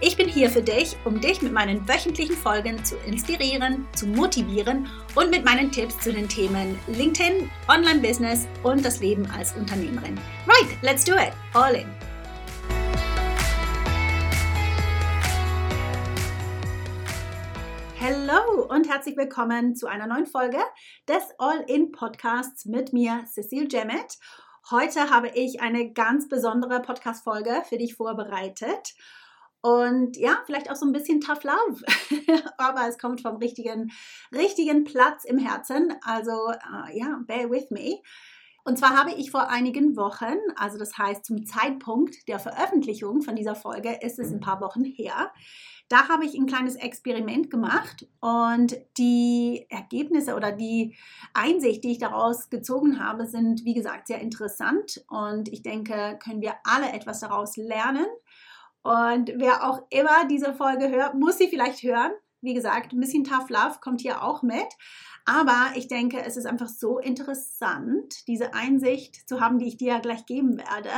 Ich bin hier für dich, um dich mit meinen wöchentlichen Folgen zu inspirieren, zu motivieren und mit meinen Tipps zu den Themen LinkedIn, Online-Business und das Leben als Unternehmerin. Right, let's do it. All in. Hallo und herzlich willkommen zu einer neuen Folge des All-In Podcasts mit mir, Cecile Jemmet. Heute habe ich eine ganz besondere Podcast-Folge für dich vorbereitet. Und ja, vielleicht auch so ein bisschen Tough Love. Aber es kommt vom richtigen, richtigen Platz im Herzen. Also uh, ja, bear with me. Und zwar habe ich vor einigen Wochen, also das heißt zum Zeitpunkt der Veröffentlichung von dieser Folge, ist es ein paar Wochen her, da habe ich ein kleines Experiment gemacht und die Ergebnisse oder die Einsicht, die ich daraus gezogen habe, sind, wie gesagt, sehr interessant und ich denke, können wir alle etwas daraus lernen. Und wer auch immer diese Folge hört, muss sie vielleicht hören. Wie gesagt, ein bisschen Tough Love kommt hier auch mit. Aber ich denke, es ist einfach so interessant, diese Einsicht zu haben, die ich dir ja gleich geben werde,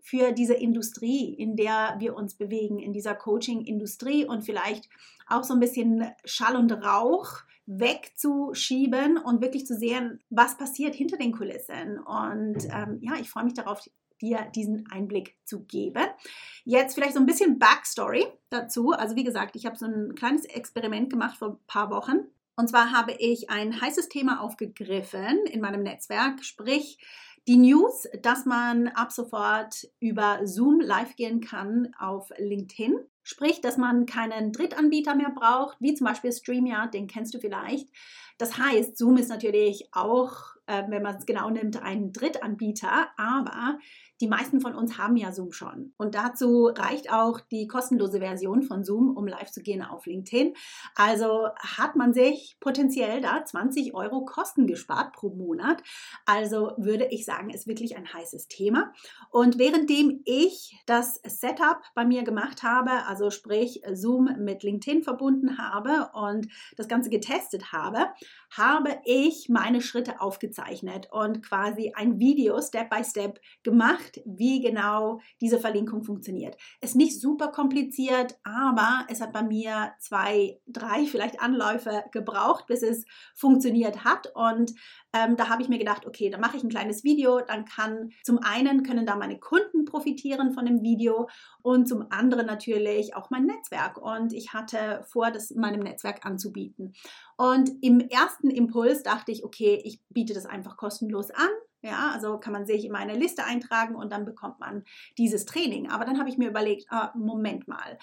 für diese Industrie, in der wir uns bewegen, in dieser Coaching-Industrie und vielleicht auch so ein bisschen Schall und Rauch wegzuschieben und wirklich zu sehen, was passiert hinter den Kulissen. Und ähm, ja, ich freue mich darauf, dir diesen Einblick zu geben. Jetzt vielleicht so ein bisschen Backstory dazu. Also wie gesagt, ich habe so ein kleines Experiment gemacht vor ein paar Wochen. Und zwar habe ich ein heißes Thema aufgegriffen in meinem Netzwerk, sprich die News, dass man ab sofort über Zoom live gehen kann auf LinkedIn. Sprich, dass man keinen Drittanbieter mehr braucht, wie zum Beispiel StreamYard, den kennst du vielleicht. Das heißt, Zoom ist natürlich auch, äh, wenn man es genau nimmt, ein Drittanbieter, aber die meisten von uns haben ja Zoom schon. Und dazu reicht auch die kostenlose Version von Zoom, um live zu gehen auf LinkedIn. Also hat man sich potenziell da 20 Euro Kosten gespart pro Monat. Also würde ich sagen, ist wirklich ein heißes Thema. Und währenddem ich das Setup bei mir gemacht habe, also sprich Zoom mit LinkedIn verbunden habe und das Ganze getestet habe, habe ich meine Schritte aufgezeichnet und quasi ein Video Step by Step gemacht, wie genau diese Verlinkung funktioniert. Ist nicht super kompliziert, aber es hat bei mir zwei, drei vielleicht Anläufe gebraucht, bis es funktioniert hat und ähm, da habe ich mir gedacht, okay, dann mache ich ein kleines Video, dann kann zum einen können da meine Kunden profitieren von dem Video und zum anderen natürlich auch mein Netzwerk. Und ich hatte vor, das meinem Netzwerk anzubieten. Und im ersten Impuls dachte ich, okay, ich biete das einfach kostenlos an. Ja, also kann man sich in meine Liste eintragen und dann bekommt man dieses Training. Aber dann habe ich mir überlegt, ah, Moment mal,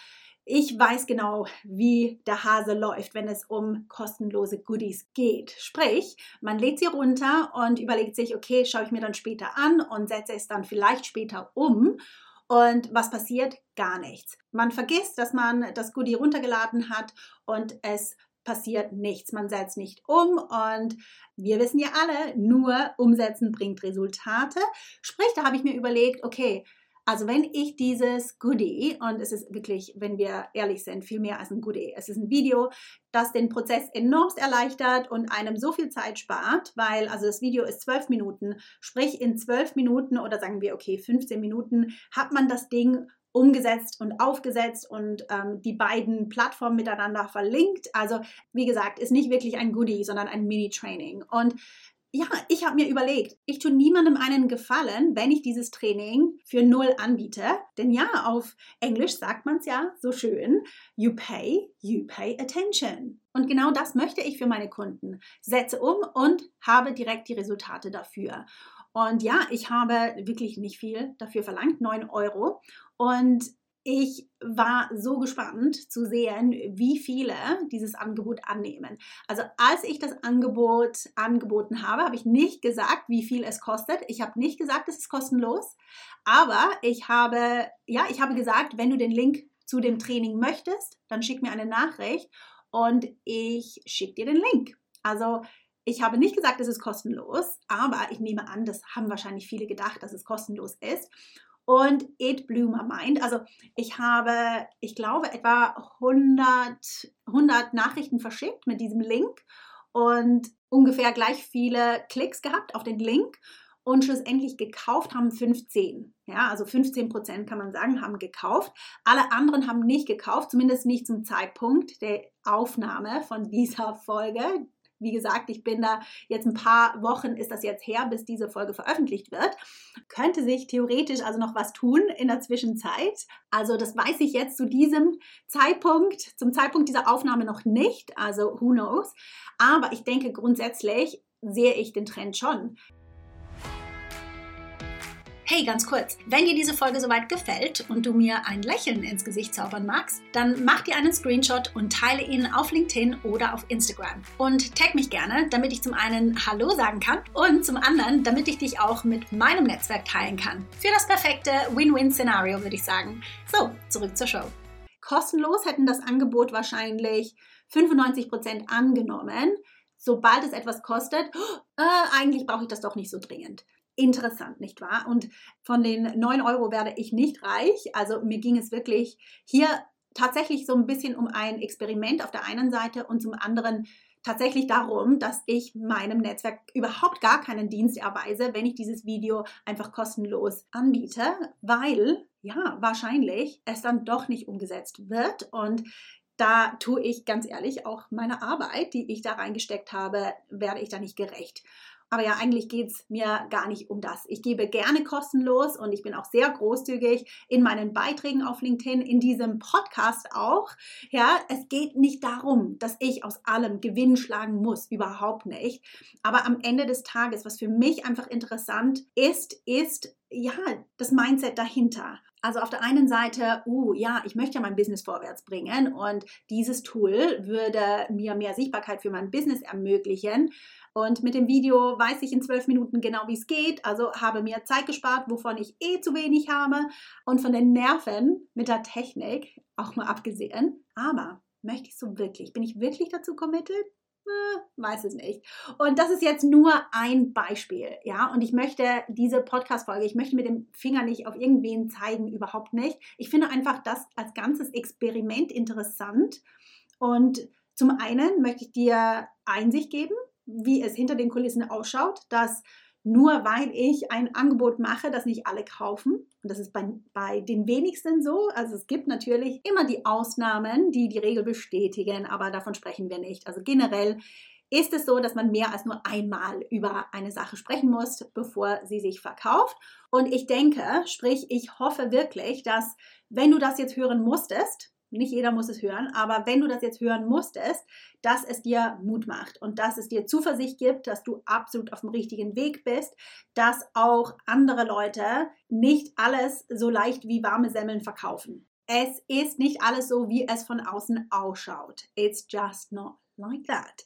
ich weiß genau, wie der Hase läuft, wenn es um kostenlose Goodies geht. Sprich, man lädt sie runter und überlegt sich, okay, schaue ich mir dann später an und setze es dann vielleicht später um. Und was passiert? Gar nichts. Man vergisst, dass man das Goodie runtergeladen hat und es passiert nichts. Man setzt nicht um und wir wissen ja alle, nur umsetzen bringt Resultate. Sprich, da habe ich mir überlegt, okay, also wenn ich dieses Goodie, und es ist wirklich, wenn wir ehrlich sind, viel mehr als ein Goodie, es ist ein Video, das den Prozess enormst erleichtert und einem so viel Zeit spart, weil also das Video ist zwölf Minuten, sprich in zwölf Minuten oder sagen wir, okay, 15 Minuten hat man das Ding umgesetzt und aufgesetzt und ähm, die beiden Plattformen miteinander verlinkt. Also wie gesagt, ist nicht wirklich ein Goodie, sondern ein Mini-Training. Und ja, ich habe mir überlegt, ich tue niemandem einen Gefallen, wenn ich dieses Training für null anbiete. Denn ja, auf Englisch sagt man es ja so schön, you pay, you pay attention. Und genau das möchte ich für meine Kunden. Setze um und habe direkt die Resultate dafür. Und ja, ich habe wirklich nicht viel dafür verlangt, 9 Euro. Und ich war so gespannt zu sehen, wie viele dieses Angebot annehmen. Also als ich das Angebot angeboten habe, habe ich nicht gesagt, wie viel es kostet. Ich habe nicht gesagt, es ist kostenlos, aber ich habe ja, ich habe gesagt, wenn du den Link zu dem Training möchtest, dann schick mir eine Nachricht und ich schicke dir den Link. Also ich habe nicht gesagt, es ist kostenlos, aber ich nehme an, das haben wahrscheinlich viele gedacht, dass es kostenlos ist und It Blew My Mind. Also ich habe, ich glaube, etwa 100, 100 Nachrichten verschickt mit diesem Link und ungefähr gleich viele Klicks gehabt auf den Link und schlussendlich gekauft haben 15. Ja, also 15 Prozent kann man sagen, haben gekauft. Alle anderen haben nicht gekauft, zumindest nicht zum Zeitpunkt der Aufnahme von dieser Folge. Wie gesagt, ich bin da jetzt ein paar Wochen, ist das jetzt her, bis diese Folge veröffentlicht wird. Könnte sich theoretisch also noch was tun in der Zwischenzeit. Also das weiß ich jetzt zu diesem Zeitpunkt, zum Zeitpunkt dieser Aufnahme noch nicht. Also who knows. Aber ich denke grundsätzlich sehe ich den Trend schon. Hey, ganz kurz, wenn dir diese Folge soweit gefällt und du mir ein Lächeln ins Gesicht zaubern magst, dann mach dir einen Screenshot und teile ihn auf LinkedIn oder auf Instagram. Und tag mich gerne, damit ich zum einen Hallo sagen kann und zum anderen, damit ich dich auch mit meinem Netzwerk teilen kann. Für das perfekte Win-Win-Szenario würde ich sagen. So, zurück zur Show. Kostenlos hätten das Angebot wahrscheinlich 95% angenommen. Sobald es etwas kostet, äh, eigentlich brauche ich das doch nicht so dringend interessant, nicht wahr? Und von den 9 Euro werde ich nicht reich. Also mir ging es wirklich hier tatsächlich so ein bisschen um ein Experiment auf der einen Seite und zum anderen tatsächlich darum, dass ich meinem Netzwerk überhaupt gar keinen Dienst erweise, wenn ich dieses Video einfach kostenlos anbiete, weil ja, wahrscheinlich es dann doch nicht umgesetzt wird und da tue ich ganz ehrlich auch meine Arbeit, die ich da reingesteckt habe, werde ich da nicht gerecht. Aber ja, eigentlich geht es mir gar nicht um das. Ich gebe gerne kostenlos und ich bin auch sehr großzügig in meinen Beiträgen auf LinkedIn, in diesem Podcast auch. Ja, es geht nicht darum, dass ich aus allem Gewinn schlagen muss, überhaupt nicht. Aber am Ende des Tages, was für mich einfach interessant ist, ist ja das Mindset dahinter. Also auf der einen Seite, uh, ja, ich möchte ja mein Business vorwärts bringen und dieses Tool würde mir mehr Sichtbarkeit für mein Business ermöglichen. Und mit dem Video weiß ich in zwölf Minuten genau, wie es geht. Also habe mir Zeit gespart, wovon ich eh zu wenig habe. Und von den Nerven mit der Technik auch mal abgesehen. Aber möchte ich so wirklich? Bin ich wirklich dazu committed? Äh, weiß es nicht. Und das ist jetzt nur ein Beispiel, ja. Und ich möchte diese Podcast-Folge, ich möchte mit dem Finger nicht auf irgendwen zeigen, überhaupt nicht. Ich finde einfach das als ganzes Experiment interessant. Und zum einen möchte ich dir Einsicht geben, wie es hinter den Kulissen ausschaut, dass nur weil ich ein Angebot mache, das nicht alle kaufen. Und das ist bei, bei den wenigsten so. Also es gibt natürlich immer die Ausnahmen, die die Regel bestätigen, aber davon sprechen wir nicht. Also generell ist es so, dass man mehr als nur einmal über eine Sache sprechen muss, bevor sie sich verkauft. Und ich denke, sprich, ich hoffe wirklich, dass wenn du das jetzt hören musstest, nicht jeder muss es hören, aber wenn du das jetzt hören musstest, dass es dir Mut macht und dass es dir Zuversicht gibt, dass du absolut auf dem richtigen Weg bist, dass auch andere Leute nicht alles so leicht wie warme Semmeln verkaufen. Es ist nicht alles so, wie es von außen ausschaut. It's just not like that.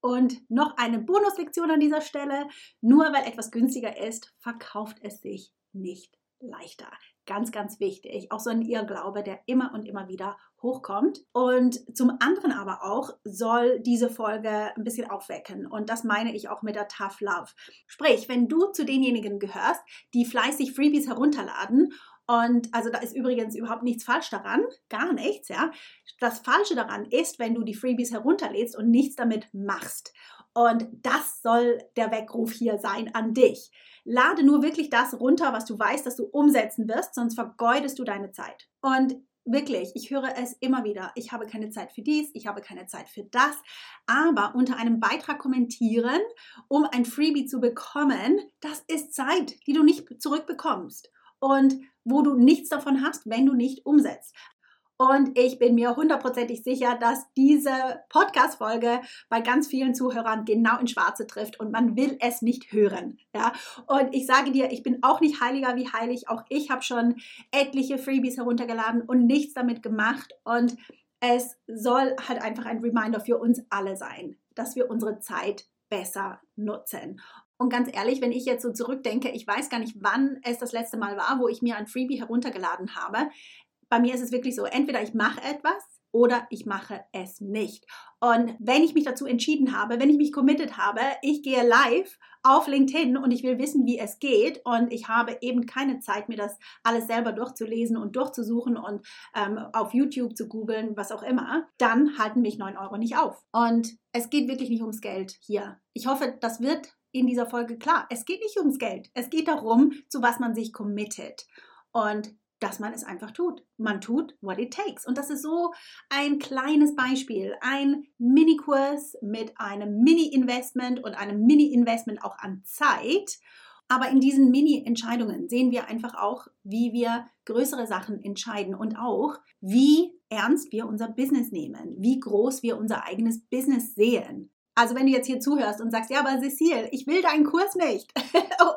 Und noch eine Bonuslektion an dieser Stelle. Nur weil etwas günstiger ist, verkauft es sich nicht leichter. Ganz, ganz wichtig. Auch so ein Irrglaube, der immer und immer wieder hochkommt. Und zum anderen aber auch soll diese Folge ein bisschen aufwecken. Und das meine ich auch mit der Tough Love. Sprich, wenn du zu denjenigen gehörst, die fleißig Freebies herunterladen und also da ist übrigens überhaupt nichts falsch daran, gar nichts, ja. Das Falsche daran ist, wenn du die Freebies herunterlädst und nichts damit machst. Und das soll der Weckruf hier sein an dich. Lade nur wirklich das runter, was du weißt, dass du umsetzen wirst, sonst vergeudest du deine Zeit. Und Wirklich, ich höre es immer wieder. Ich habe keine Zeit für dies, ich habe keine Zeit für das. Aber unter einem Beitrag kommentieren, um ein Freebie zu bekommen, das ist Zeit, die du nicht zurückbekommst und wo du nichts davon hast, wenn du nicht umsetzt. Und ich bin mir hundertprozentig sicher, dass diese Podcast-Folge bei ganz vielen Zuhörern genau in Schwarze trifft und man will es nicht hören. Ja? Und ich sage dir, ich bin auch nicht heiliger wie heilig. Auch ich habe schon etliche Freebies heruntergeladen und nichts damit gemacht. Und es soll halt einfach ein Reminder für uns alle sein, dass wir unsere Zeit besser nutzen. Und ganz ehrlich, wenn ich jetzt so zurückdenke, ich weiß gar nicht, wann es das letzte Mal war, wo ich mir ein Freebie heruntergeladen habe bei mir ist es wirklich so, entweder ich mache etwas oder ich mache es nicht. Und wenn ich mich dazu entschieden habe, wenn ich mich committed habe, ich gehe live auf LinkedIn und ich will wissen, wie es geht und ich habe eben keine Zeit, mir das alles selber durchzulesen und durchzusuchen und ähm, auf YouTube zu googeln, was auch immer, dann halten mich 9 Euro nicht auf. Und es geht wirklich nicht ums Geld hier. Ich hoffe, das wird in dieser Folge klar. Es geht nicht ums Geld. Es geht darum, zu was man sich committet. Und dass man es einfach tut. Man tut what it takes. Und das ist so ein kleines Beispiel, ein Mini-Kurs mit einem Mini-Investment und einem Mini-Investment auch an Zeit. Aber in diesen Mini-Entscheidungen sehen wir einfach auch, wie wir größere Sachen entscheiden und auch, wie ernst wir unser Business nehmen, wie groß wir unser eigenes Business sehen. Also wenn du jetzt hier zuhörst und sagst, ja, aber Cecile, ich will deinen Kurs nicht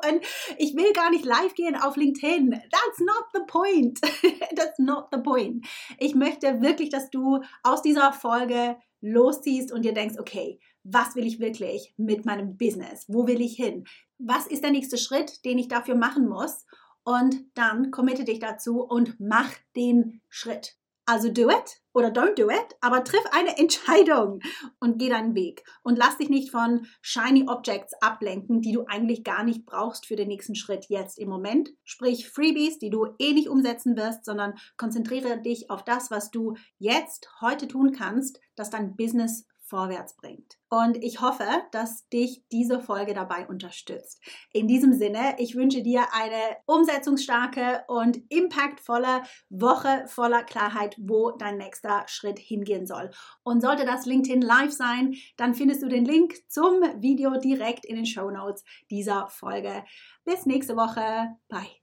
und ich will gar nicht live gehen auf LinkedIn. That's not the point. That's not the point. Ich möchte wirklich, dass du aus dieser Folge losziehst und dir denkst, okay, was will ich wirklich mit meinem Business? Wo will ich hin? Was ist der nächste Schritt, den ich dafür machen muss? Und dann committe dich dazu und mach den Schritt. Also do it oder don't do it, aber triff eine Entscheidung und geh deinen Weg und lass dich nicht von shiny Objects ablenken, die du eigentlich gar nicht brauchst für den nächsten Schritt jetzt im Moment. Sprich Freebies, die du eh nicht umsetzen wirst, sondern konzentriere dich auf das, was du jetzt heute tun kannst, dass dein Business vorwärts bringt. Und ich hoffe, dass dich diese Folge dabei unterstützt. In diesem Sinne, ich wünsche dir eine umsetzungsstarke und impactvolle Woche voller Klarheit, wo dein nächster Schritt hingehen soll. Und sollte das LinkedIn Live sein, dann findest du den Link zum Video direkt in den Show Notes dieser Folge. Bis nächste Woche. Bye.